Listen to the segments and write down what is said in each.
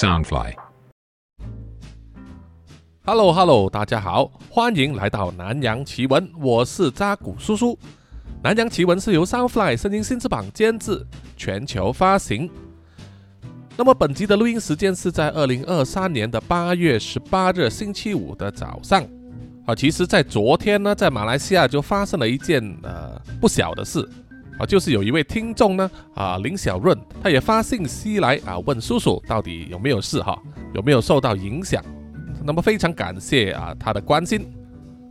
Soundfly。Hello Hello，大家好，欢迎来到南洋奇闻，我是扎古叔叔。南洋奇闻是由 Soundfly 声音新翅膀监制，全球发行。那么本集的录音时间是在二零二三年的八月十八日星期五的早上。啊，其实，在昨天呢，在马来西亚就发生了一件呃不小的事啊，就是有一位听众呢啊林小润，他也发信息来啊问叔叔到底有没有事哈，有没有受到影响。那么非常感谢啊他的关心。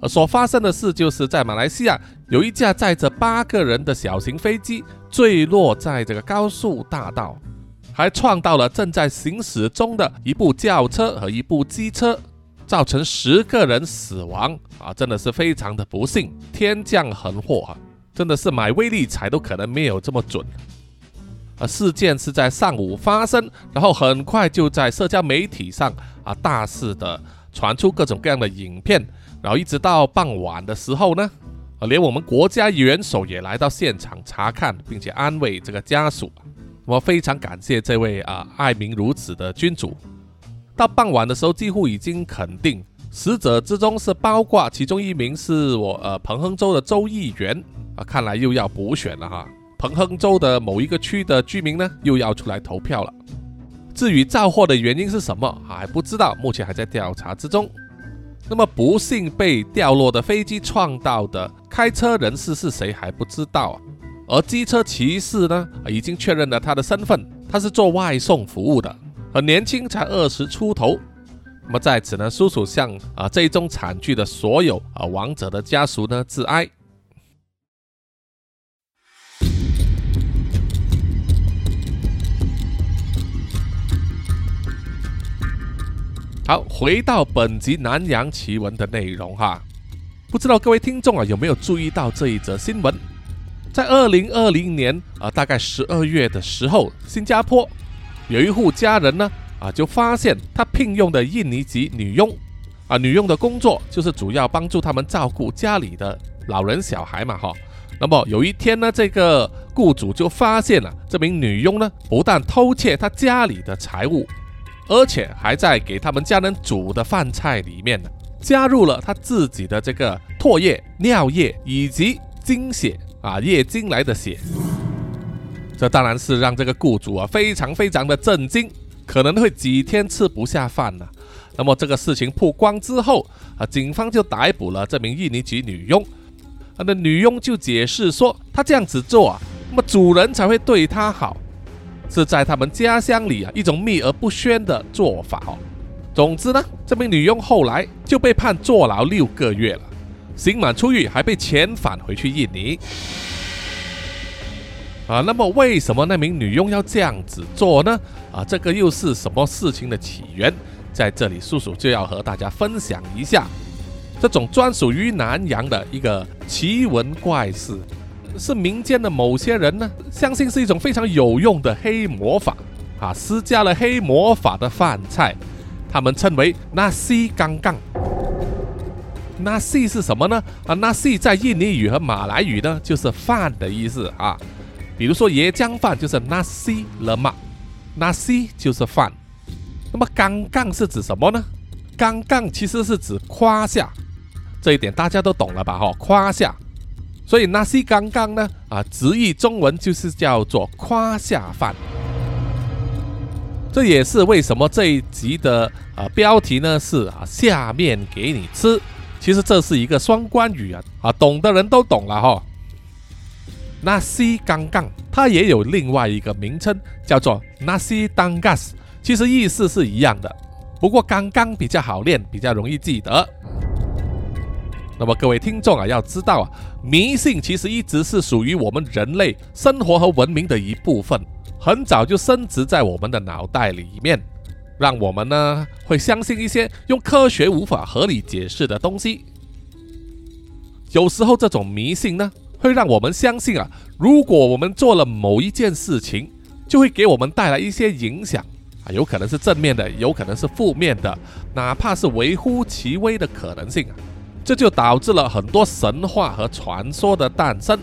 所发生的事就是在马来西亚有一架载着八个人的小型飞机坠落在这个高速大道，还撞到了正在行驶中的一部轿车和一部机车，造成十个人死亡啊！真的是非常的不幸，天降横祸啊！真的是买威力彩都可能没有这么准。啊，事件是在上午发生，然后很快就在社交媒体上啊大肆的传出各种各样的影片，然后一直到傍晚的时候呢，啊，连我们国家元首也来到现场查看，并且安慰这个家属。我非常感谢这位啊爱民如子的君主。到傍晚的时候，几乎已经肯定死者之中是包括其中一名是我呃彭亨州的州议员啊，看来又要补选了哈。彭亨州的某一个区的居民呢，又要出来投票了。至于造祸的原因是什么，还不知道，目前还在调查之中。那么不幸被掉落的飞机撞到的开车人士是谁还不知道啊。而机车骑士呢，已经确认了他的身份，他是做外送服务的，很年轻，才二十出头。那么在此呢，叔叔向啊这一宗惨剧的所有啊亡者的家属呢致哀。好，回到本集南洋奇闻的内容哈，不知道各位听众啊有没有注意到这一则新闻？在二零二零年啊，大概十二月的时候，新加坡有一户家人呢啊，就发现他聘用的印尼籍女佣啊，女佣的工作就是主要帮助他们照顾家里的老人小孩嘛哈。那么有一天呢，这个雇主就发现了这名女佣呢，不但偷窃他家里的财物。而且还在给他们家人煮的饭菜里面呢，加入了他自己的这个唾液、尿液以及精血啊，月经来的血。这当然是让这个雇主啊非常非常的震惊，可能会几天吃不下饭呢。那么这个事情曝光之后啊，警方就逮捕了这名印尼籍女佣。那女佣就解释说，她这样子做啊，那么主人才会对她好。是在他们家乡里啊一种秘而不宣的做法哦。总之呢，这名女佣后来就被判坐牢六个月了，刑满出狱还被遣返回去印尼。啊，那么为什么那名女佣要这样子做呢？啊，这个又是什么事情的起源？在这里，叔叔就要和大家分享一下这种专属于南洋的一个奇闻怪事。是民间的某些人呢，相信是一种非常有用的黑魔法啊，施加了黑魔法的饭菜，他们称为 nasi 刚刚。nasi 是什么呢？啊纳西在印尼语和马来语呢，就是饭的意思啊。比如说椰浆饭就是 nasi lemak，nasi 就是饭。那么刚刚是指什么呢？刚刚其实是指夸下，这一点大家都懂了吧？哈，夸下。所以 nasi 刚刚呢，啊，直译中文就是叫做夸下饭。这也是为什么这一集的啊标题呢是啊下面给你吃。其实这是一个双关语啊，啊懂的人都懂了哈。Nasi 刚刚它也有另外一个名称叫做 nasi dangas，其实意思是一样的，不过刚刚比较好念，比较容易记得。那么各位听众啊，要知道啊，迷信其实一直是属于我们人类生活和文明的一部分，很早就深植在我们的脑袋里面，让我们呢会相信一些用科学无法合理解释的东西。有时候这种迷信呢，会让我们相信啊，如果我们做了某一件事情，就会给我们带来一些影响啊，有可能是正面的，有可能是负面的，哪怕是微乎其微的可能性啊。这就导致了很多神话和传说的诞生。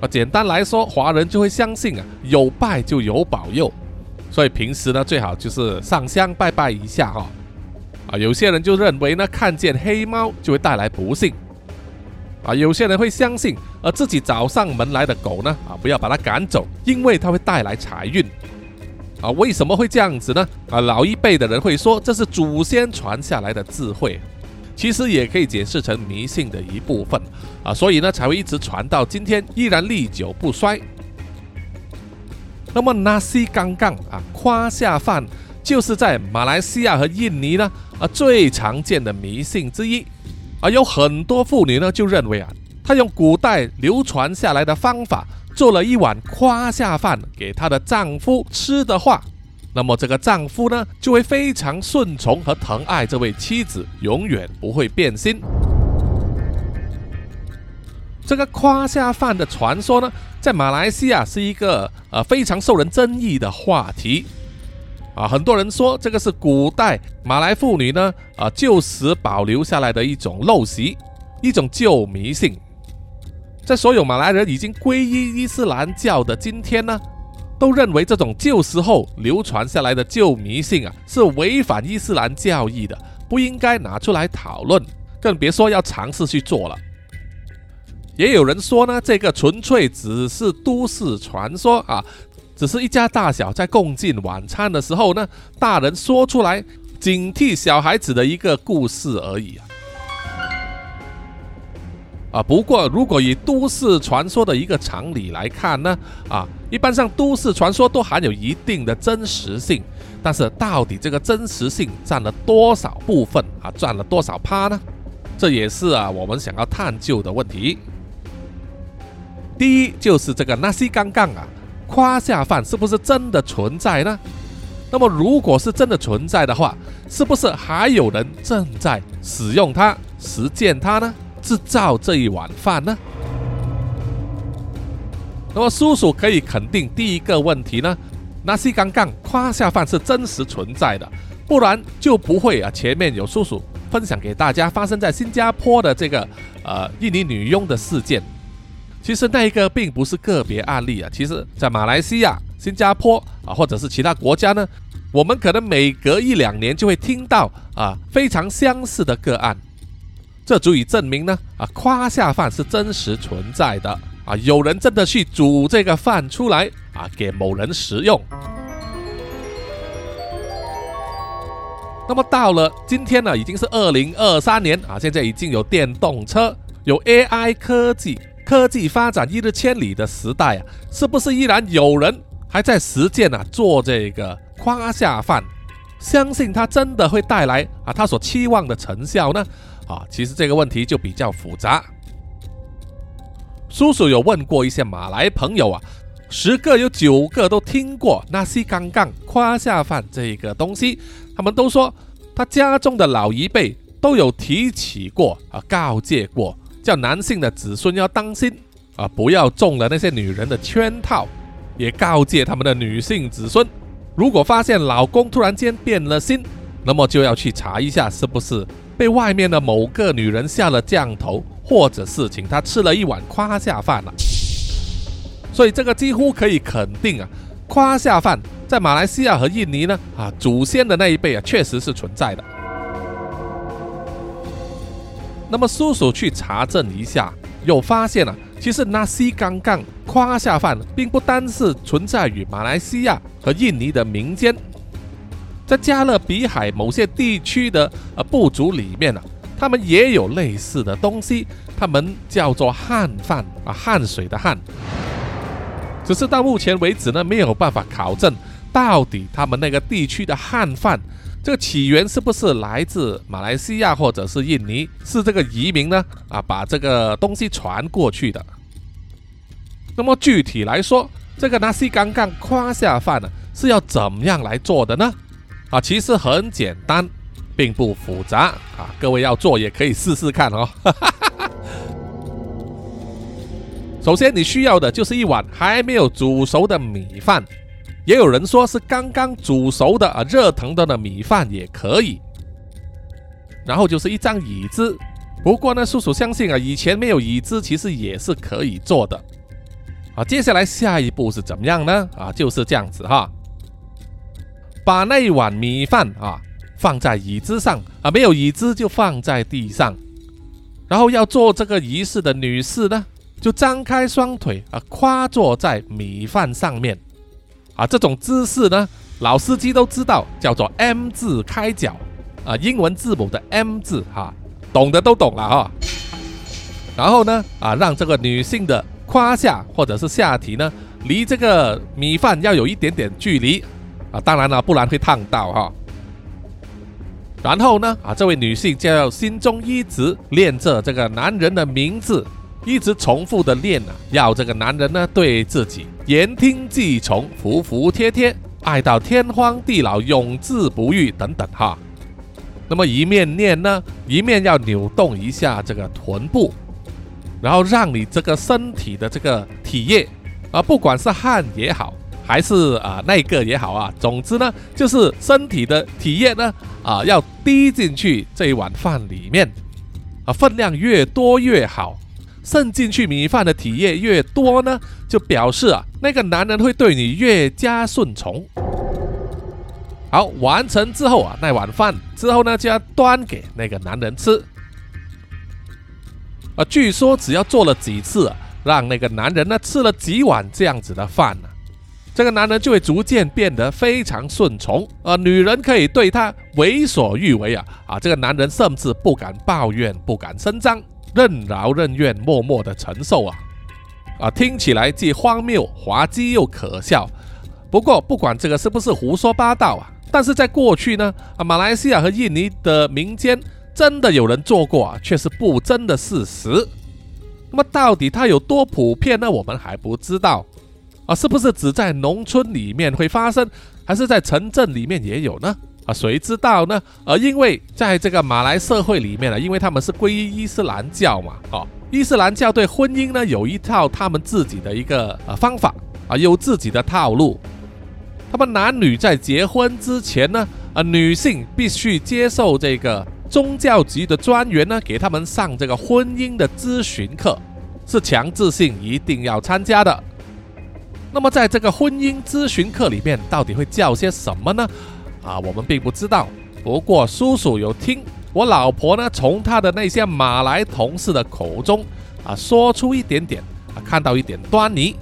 啊，简单来说，华人就会相信啊，有拜就有保佑。所以平时呢最好就是上香拜拜一下哈。啊，有些人就认为呢看见黑猫就会带来不幸。啊，有些人会相信，而自己找上门来的狗呢，啊，不要把它赶走，因为它会带来财运。啊，为什么会这样子呢？啊，老一辈的人会说这是祖先传下来的智慧，其实也可以解释成迷信的一部分。啊，所以呢才会一直传到今天，依然历久不衰。那么纳西刚刚啊，夸下饭就是在马来西亚和印尼呢，啊，最常见的迷信之一。而有很多妇女呢，就认为啊，她用古代流传下来的方法做了一碗夸下饭给她的丈夫吃的话，那么这个丈夫呢，就会非常顺从和疼爱这位妻子，永远不会变心。这个夸下饭的传说呢，在马来西亚是一个呃非常受人争议的话题。啊，很多人说这个是古代马来妇女呢，啊旧时保留下来的一种陋习，一种旧迷信。在所有马来人已经皈依伊斯兰教的今天呢，都认为这种旧时候流传下来的旧迷信啊，是违反伊斯兰教义的，不应该拿出来讨论，更别说要尝试去做了。也有人说呢，这个纯粹只是都市传说啊。只是一家大小在共进晚餐的时候呢，大人说出来警惕小孩子的一个故事而已啊。啊，不过如果以都市传说的一个常理来看呢，啊，一般上都市传说都含有一定的真实性，但是到底这个真实性占了多少部分啊，占了多少趴呢？这也是啊我们想要探究的问题。第一就是这个纳西刚刚啊。夸下饭是不是真的存在呢？那么，如果是真的存在的话，是不是还有人正在使用它、实践它呢？制造这一碗饭呢？那么，叔叔可以肯定第一个问题呢，那西刚刚夸下饭是真实存在的，不然就不会啊。前面有叔叔分享给大家发生在新加坡的这个呃印尼女佣的事件。其实那一个并不是个别案例啊，其实在马来西亚、新加坡啊，或者是其他国家呢，我们可能每隔一两年就会听到啊非常相似的个案，这足以证明呢啊夸下饭是真实存在的啊，有人真的去煮这个饭出来啊给某人食用。那么到了今天呢，已经是二零二三年啊，现在已经有电动车，有 AI 科技。科技发展一日千里的时代啊，是不是依然有人还在实践啊做这个夸下饭？相信它真的会带来啊他所期望的成效呢？啊，其实这个问题就比较复杂。叔叔有问过一些马来朋友啊，十个有九个都听过那西刚刚夸下饭这个东西，他们都说他家中的老一辈都有提起过啊，告诫过。叫男性的子孙要当心啊，不要中了那些女人的圈套，也告诫他们的女性子孙，如果发现老公突然间变了心，那么就要去查一下是不是被外面的某个女人下了降头，或者是请他吃了一碗夸下饭了。所以这个几乎可以肯定啊，夸下饭在马来西亚和印尼呢啊，祖先的那一辈啊，确实是存在的。那么叔叔去查证一下，又发现了，其实纳西刚刚夸下饭并不单是存在于马来西亚和印尼的民间，在加勒比海某些地区的呃部族里面呢，他们也有类似的东西，他们叫做汉饭啊，汗水的汗。只是到目前为止呢，没有办法考证到底他们那个地区的汉饭。这个起源是不是来自马来西亚或者是印尼？是这个移民呢？啊，把这个东西传过去的。那么具体来说，这个纳西刚刚胯下饭呢是要怎么样来做的呢？啊，其实很简单，并不复杂啊。各位要做也可以试试看哦。首先你需要的就是一碗还没有煮熟的米饭。也有人说是刚刚煮熟的啊，热腾腾的米饭也可以。然后就是一张椅子，不过呢，叔叔相信啊，以前没有椅子其实也是可以做的。啊，接下来下一步是怎么样呢？啊，就是这样子哈。把那一碗米饭啊放在椅子上啊，没有椅子就放在地上。然后要做这个仪式的女士呢，就张开双腿啊，跨坐在米饭上面啊。这种姿势呢，老司机都知道，叫做 M 字开脚啊，英文字母的 M 字哈，懂的都懂了哈。然后呢，啊，让这个女性的胯下或者是下体呢，离这个米饭要有一点点距离啊，当然了，不然会烫到哈。然后呢，啊，这位女性就要心中一直念着这个男人的名字，一直重复的念啊，要这个男人呢对自己言听计从、服服帖帖、爱到天荒地老、永志不渝等等哈。那么一面念呢，一面要扭动一下这个臀部，然后让你这个身体的这个体液啊，不管是汗也好。还是啊，那个也好啊。总之呢，就是身体的体液呢，啊，要滴进去这一碗饭里面，啊，分量越多越好。渗进去米饭的体液越多呢，就表示啊，那个男人会对你越加顺从。好，完成之后啊，那碗饭之后呢，就要端给那个男人吃。啊，据说只要做了几次，让那个男人呢吃了几碗这样子的饭呢。这个男人就会逐渐变得非常顺从，啊，女人可以对他为所欲为啊，啊，这个男人甚至不敢抱怨，不敢声张，任劳任怨，默默的承受啊，啊，听起来既荒谬、滑稽又可笑。不过，不管这个是不是胡说八道啊，但是在过去呢，啊，马来西亚和印尼的民间真的有人做过啊，却是不争的事实。那么，到底它有多普遍呢？我们还不知道。啊，是不是只在农村里面会发生，还是在城镇里面也有呢？谁知道呢？而因为在这个马来社会里面呢，因为他们是皈依伊斯兰教嘛，哦，伊斯兰教对婚姻呢有一套他们自己的一个呃方法啊，有自己的套路。他们男女在结婚之前呢，啊，女性必须接受这个宗教局的专员呢给他们上这个婚姻的咨询课，是强制性一定要参加的。那么，在这个婚姻咨询课里面，到底会教些什么呢？啊，我们并不知道。不过，叔叔有听我老婆呢，从她的那些马来同事的口中啊，说出一点点啊，看到一点端倪。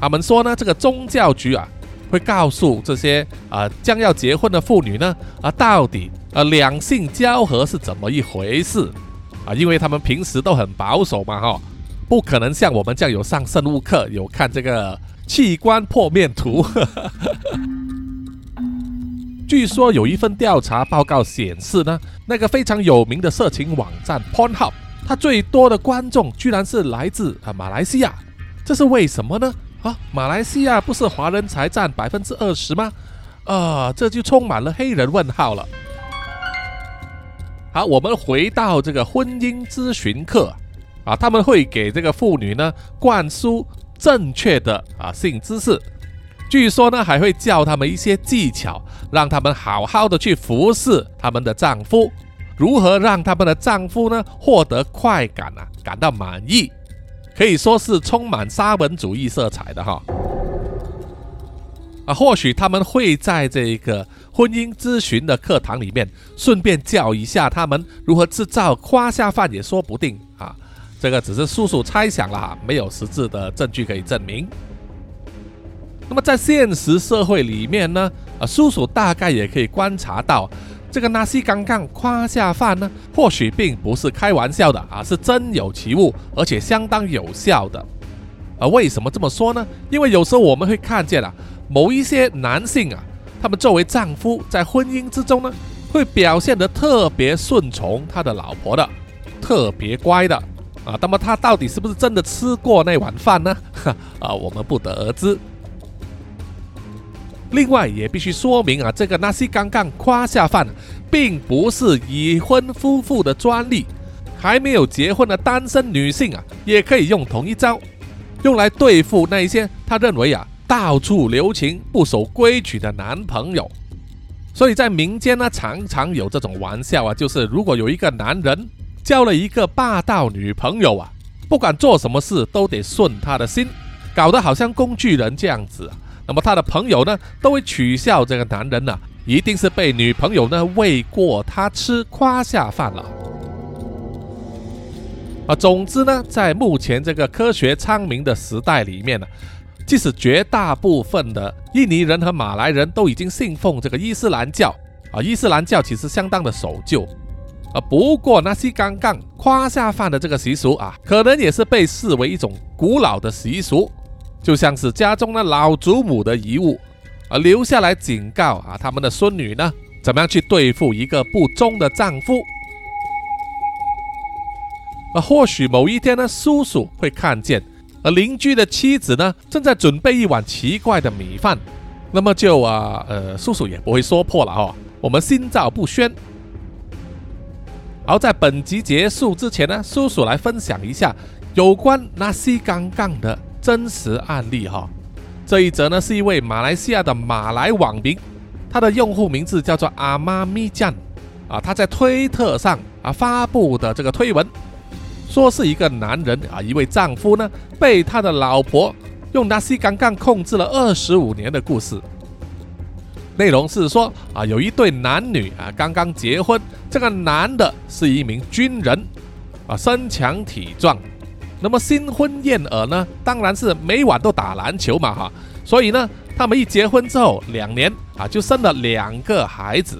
他们说呢，这个宗教局啊，会告诉这些啊将要结婚的妇女呢，啊，到底啊两性交合是怎么一回事啊？因为他们平时都很保守嘛，哈。不可能像我们这样有上生物课，有看这个器官破面图。据说有一份调查报告显示呢，那个非常有名的色情网站 Pornhub，它最多的观众居然是来自啊马来西亚，这是为什么呢？啊，马来西亚不是华人才占百分之二十吗？啊，这就充满了黑人问号了。好，我们回到这个婚姻咨询课。啊，他们会给这个妇女呢灌输正确的啊性知识，据说呢还会教他们一些技巧，让他们好好的去服侍他们的丈夫，如何让他们的丈夫呢获得快感啊，感到满意，可以说是充满沙文主义色彩的哈。啊，或许他们会在这个婚姻咨询的课堂里面顺便教一下他们如何制造胯下饭也说不定啊。这个只是叔叔猜想了哈，没有实质的证据可以证明。那么在现实社会里面呢，啊，叔叔大概也可以观察到，这个纳西刚刚夸下饭呢，或许并不是开玩笑的啊，是真有其物，而且相当有效的。啊，为什么这么说呢？因为有时候我们会看见啊，某一些男性啊，他们作为丈夫，在婚姻之中呢，会表现得特别顺从他的老婆的，特别乖的。啊，那么他到底是不是真的吃过那碗饭呢？啊，我们不得而知。另外也必须说明啊，这个纳西刚刚夸下饭，并不是已婚夫妇的专利，还没有结婚的单身女性啊，也可以用同一招，用来对付那一些他认为啊到处留情、不守规矩的男朋友。所以在民间呢，常常有这种玩笑啊，就是如果有一个男人。交了一个霸道女朋友啊，不管做什么事都得顺他的心，搞得好像工具人这样子。那么他的朋友呢，都会取笑这个男人呢，一定是被女朋友呢喂过他吃，夸下饭了。啊，总之呢，在目前这个科学昌明的时代里面呢，即使绝大部分的印尼人和马来人都已经信奉这个伊斯兰教啊，伊斯兰教其实相当的守旧啊。不过那些刚刚夸下饭的这个习俗啊，可能也是被视为一种古老的习俗，就像是家中的老祖母的遗物而，留下来警告啊他们的孙女呢，怎么样去对付一个不忠的丈夫。而或许某一天呢，叔叔会看见，而邻居的妻子呢，正在准备一碗奇怪的米饭，那么就啊，呃，叔叔也不会说破了哦，我们心照不宣。而在本集结束之前呢，叔叔来分享一下有关纳西刚刚的真实案例哈。这一则呢，是一位马来西亚的马来网民，他的用户名字叫做阿妈咪酱啊，他在推特上啊发布的这个推文。说是一个男人啊，一位丈夫呢，被他的老婆用那西杠杠控制了二十五年的故事。内容是说啊，有一对男女啊，刚刚结婚，这个男的是一名军人啊，身强体壮。那么新婚燕尔呢，当然是每晚都打篮球嘛哈。所以呢，他们一结婚之后两年啊，就生了两个孩子。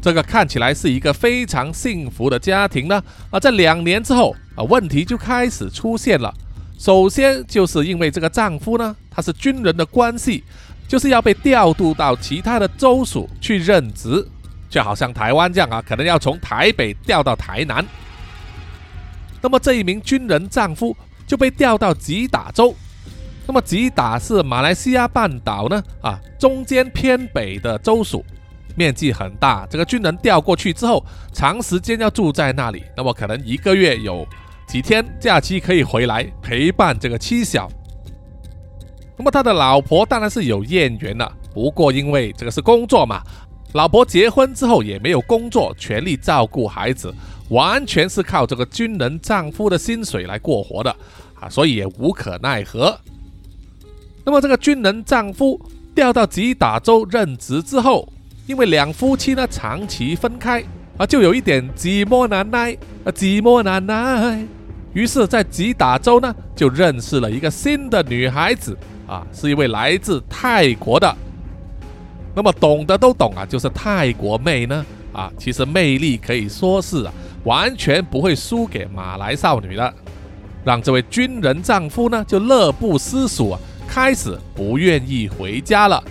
这个看起来是一个非常幸福的家庭呢啊，在两年之后啊，问题就开始出现了。首先就是因为这个丈夫呢，他是军人的关系，就是要被调度到其他的州属去任职，就好像台湾这样啊，可能要从台北调到台南。那么这一名军人丈夫就被调到吉打州，那么吉打是马来西亚半岛呢啊中间偏北的州属。面积很大，这个军人调过去之后，长时间要住在那里，那么可能一个月有几天假期可以回来陪伴这个妻小。那么他的老婆当然是有艳缘了，不过因为这个是工作嘛，老婆结婚之后也没有工作，全力照顾孩子，完全是靠这个军人丈夫的薪水来过活的啊，所以也无可奈何。那么这个军人丈夫调到吉打州任职之后。因为两夫妻呢长期分开啊，就有一点寂寞难耐啊，寂寞难耐。于是，在吉打州呢，就认识了一个新的女孩子啊，是一位来自泰国的。那么懂的都懂啊，就是泰国妹呢啊，其实魅力可以说是啊，完全不会输给马来少女的，让这位军人丈夫呢就乐不思蜀啊，开始不愿意回家了。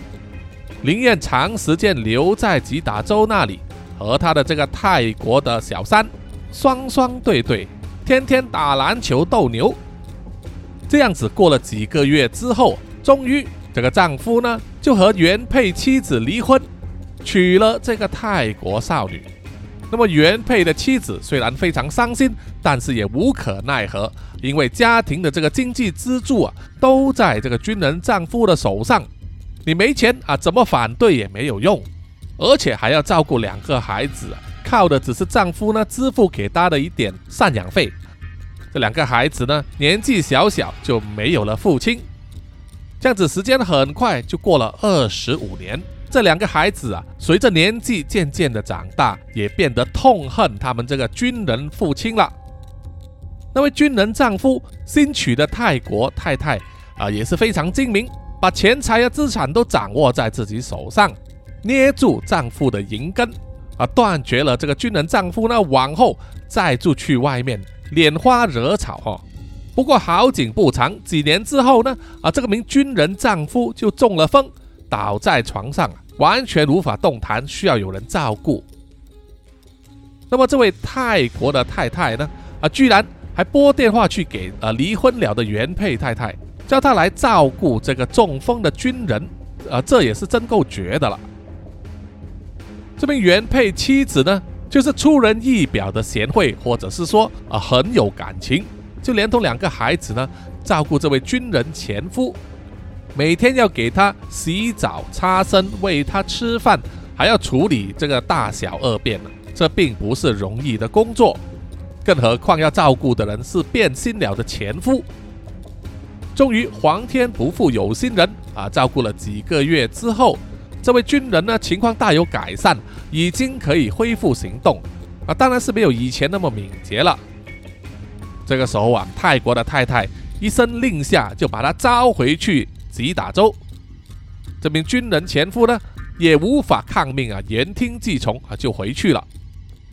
宁愿长时间留在吉打州那里，和他的这个泰国的小三双双对对，天天打篮球斗牛。这样子过了几个月之后，终于这个丈夫呢就和原配妻子离婚，娶了这个泰国少女。那么原配的妻子虽然非常伤心，但是也无可奈何，因为家庭的这个经济支柱啊都在这个军人丈夫的手上。你没钱啊，怎么反对也没有用，而且还要照顾两个孩子，靠的只是丈夫呢支付给她的一点赡养费。这两个孩子呢年纪小小就没有了父亲，这样子时间很快就过了二十五年。这两个孩子啊，随着年纪渐渐的长大，也变得痛恨他们这个军人父亲了。那位军人丈夫新娶的泰国太太啊，也是非常精明。把钱财啊资产都掌握在自己手上，捏住丈夫的银根，啊，断绝了这个军人丈夫呢往后再住去外面拈花惹草哈。不过好景不长，几年之后呢，啊，这个名军人丈夫就中了风，倒在床上，完全无法动弹，需要有人照顾。那么这位泰国的太太呢，啊，居然还拨电话去给呃离婚了的原配太太。叫他来照顾这个中风的军人，啊，这也是真够绝的了。这名原配妻子呢，就是出人意表的贤惠，或者是说啊很有感情，就连同两个孩子呢，照顾这位军人前夫，每天要给他洗澡、擦身、喂他吃饭，还要处理这个大小二便呢，这并不是容易的工作，更何况要照顾的人是变心了的前夫。终于，皇天不负有心人，啊，照顾了几个月之后，这位军人呢情况大有改善，已经可以恢复行动啊，当然是没有以前那么敏捷了。这个时候啊，泰国的太太一声令下，就把他召回去吉打州。这名军人前夫呢，也无法抗命啊，言听计从啊，就回去了。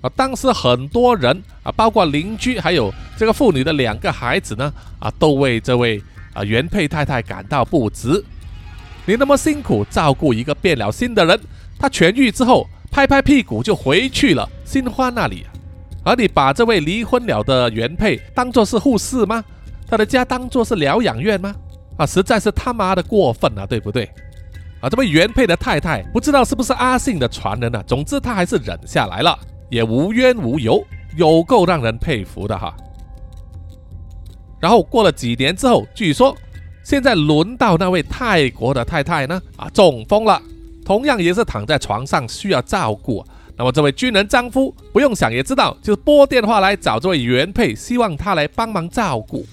啊，当时很多人啊，包括邻居，还有这个妇女的两个孩子呢，啊，都为这位啊原配太太感到不值。你那么辛苦照顾一个变了心的人，他痊愈之后拍拍屁股就回去了新欢那里，而你把这位离婚了的原配当作是护士吗？他的家当作是疗养院吗？啊，实在是他妈的过分了，对不对？啊，这位原配的太太不知道是不是阿信的传人啊，总之他还是忍下来了。也无冤无尤，有够让人佩服的哈。然后过了几年之后，据说现在轮到那位泰国的太太呢，啊中风了，同样也是躺在床上需要照顾。那么这位军人丈夫不用想也知道，就拨电话来找这位原配，希望他来帮忙照顾。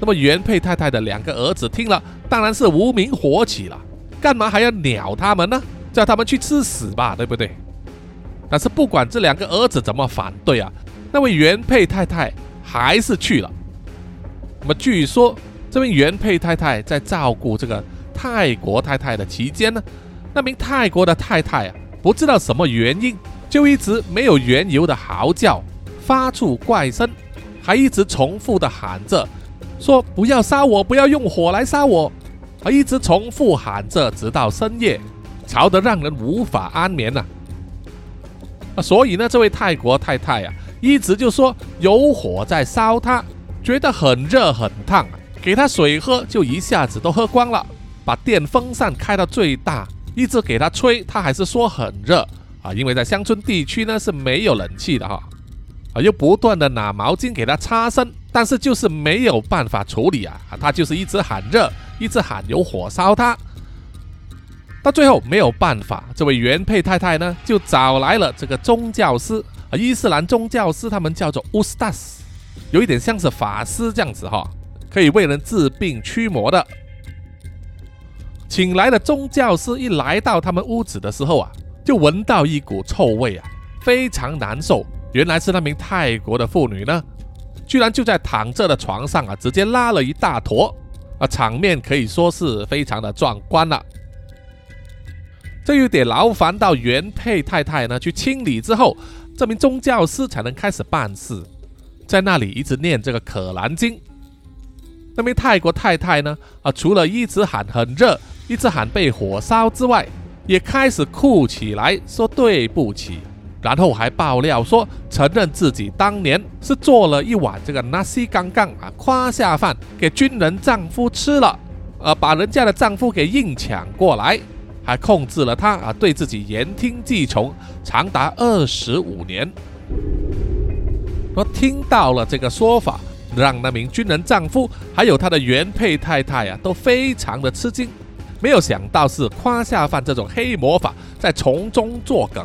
那么原配太太的两个儿子听了，当然是无名火起了，干嘛还要鸟他们呢？叫他们去吃屎吧，对不对？但是不管这两个儿子怎么反对啊，那位原配太太还是去了。那么据说这名原配太太在照顾这个泰国太太的期间呢，那名泰国的太太啊，不知道什么原因，就一直没有缘由的嚎叫，发出怪声，还一直重复的喊着说不要杀我，不要用火来杀我，而一直重复喊着，直到深夜，吵得让人无法安眠呐。啊，所以呢，这位泰国太太啊，一直就说有火在烧她，觉得很热很烫，给她水喝就一下子都喝光了，把电风扇开到最大，一直给她吹，她还是说很热啊，因为在乡村地区呢是没有冷气的哈，啊又不断的拿毛巾给他擦身，但是就是没有办法处理啊，他就是一直喊热，一直喊有火烧他。到最后没有办法，这位原配太太呢，就找来了这个宗教师啊，伊斯兰宗教师，他们叫做乌斯达斯，有一点像是法师这样子哈，可以为人治病驱魔的。请来的宗教师一来到他们屋子的时候啊，就闻到一股臭味啊，非常难受。原来是那名泰国的妇女呢，居然就在躺着的床上啊，直接拉了一大坨啊，场面可以说是非常的壮观了。这有点劳烦到原配太太呢，去清理之后，这名宗教师才能开始办事，在那里一直念这个可兰经。那名泰国太太呢，啊，除了一直喊很热，一直喊被火烧之外，也开始哭起来，说对不起，然后还爆料说，承认自己当年是做了一碗这个 nasi g a n g a n 啊，夸下饭给军人丈夫吃了，呃，把人家的丈夫给硬抢过来。还控制了他啊，对自己言听计从，长达二十五年。我听到了这个说法，让那名军人丈夫还有他的原配太太啊，都非常的吃惊。没有想到是夸下饭这种黑魔法在从中作梗。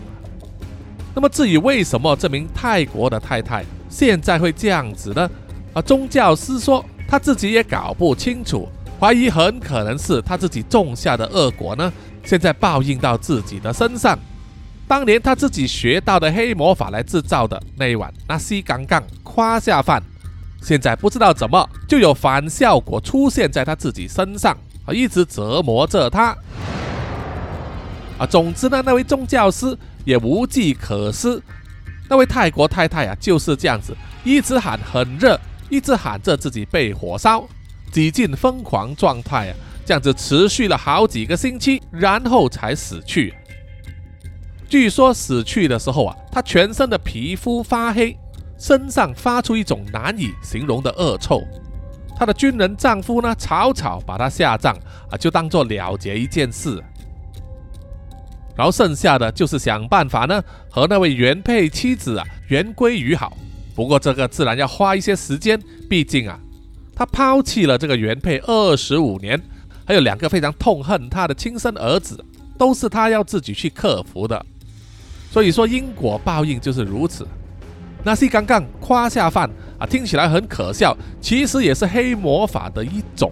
那么至于为什么这名泰国的太太现在会这样子呢？啊，宗教师说他自己也搞不清楚，怀疑很可能是他自己种下的恶果呢。现在报应到自己的身上。当年他自己学到的黑魔法来制造的那一碗那西杠杠夸下饭，现在不知道怎么就有反效果出现在他自己身上啊，一直折磨着他。啊，总之呢，那位宗教师也无计可施。那位泰国太太啊，就是这样子，一直喊很热，一直喊着自己被火烧，几近疯狂状态啊。这样子持续了好几个星期，然后才死去。据说死去的时候啊，他全身的皮肤发黑，身上发出一种难以形容的恶臭。她的军人丈夫呢，草草把她下葬啊，就当做了结一件事。然后剩下的就是想办法呢，和那位原配妻子啊，原归于好。不过这个自然要花一些时间，毕竟啊，他抛弃了这个原配二十五年。还有两个非常痛恨他的亲生儿子，都是他要自己去克服的。所以说因果报应就是如此。那西刚刚夸下饭啊，听起来很可笑，其实也是黑魔法的一种。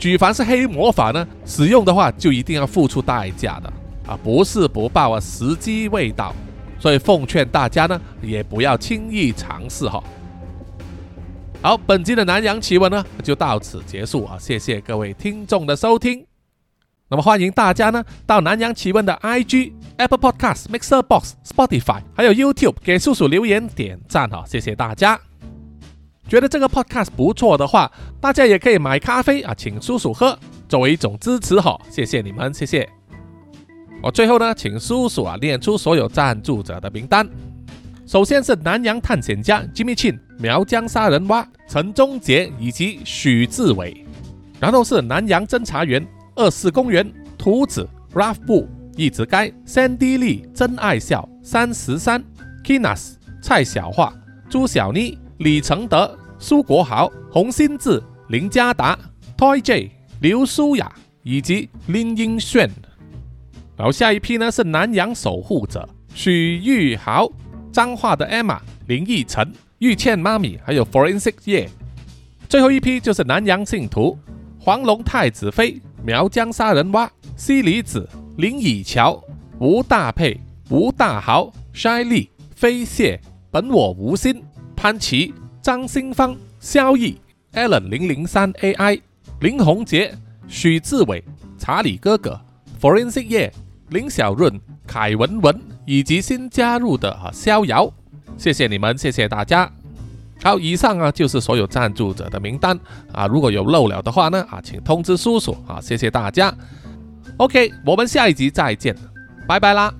举凡是黑魔法呢，使用的话就一定要付出代价的啊，不是不报啊，时机未到。所以奉劝大家呢，也不要轻易尝试哈。好，本期的南洋奇闻呢就到此结束啊，谢谢各位听众的收听。那么欢迎大家呢到南洋奇闻的 IG、Apple Podcast、Mixer Box、Spotify 还有 YouTube 给叔叔留言点赞哈，谢谢大家。觉得这个 podcast 不错的话，大家也可以买咖啡啊，请叔叔喝，作为一种支持哈。谢谢你们，谢谢。我最后呢，请叔叔啊念出所有赞助者的名单。首先是南洋探险家 Jimmy Chin、苗疆杀人蛙陈忠杰以及许志伟，然后是南洋侦查员二四公园图子 Ralph 布一直该 Sandy Lee 真爱笑三十三 Kinas 蔡小桦朱小妮。李承德、苏国豪、洪新志、林家达、Toy J、刘舒雅以及林英炫。然后下一批呢是南洋守护者许玉豪、彰化的 Emma、林奕晨、玉倩妈咪，还有 Forensic 叶。最后一批就是南洋信徒黄龙太子妃、苗疆杀人蛙、西里子、林以乔、吴大佩、吴大豪、筛利、飞蟹、本我无心。潘琪、张新芳、萧毅、Allen 零零三 AI、林宏杰、许志伟、查理哥哥、Forensic 叶、林小润、凯文文以及新加入的啊逍遥，谢谢你们，谢谢大家。好，以上啊就是所有赞助者的名单啊，如果有漏了的话呢啊，请通知叔叔啊，谢谢大家。OK，我们下一集再见，拜拜啦。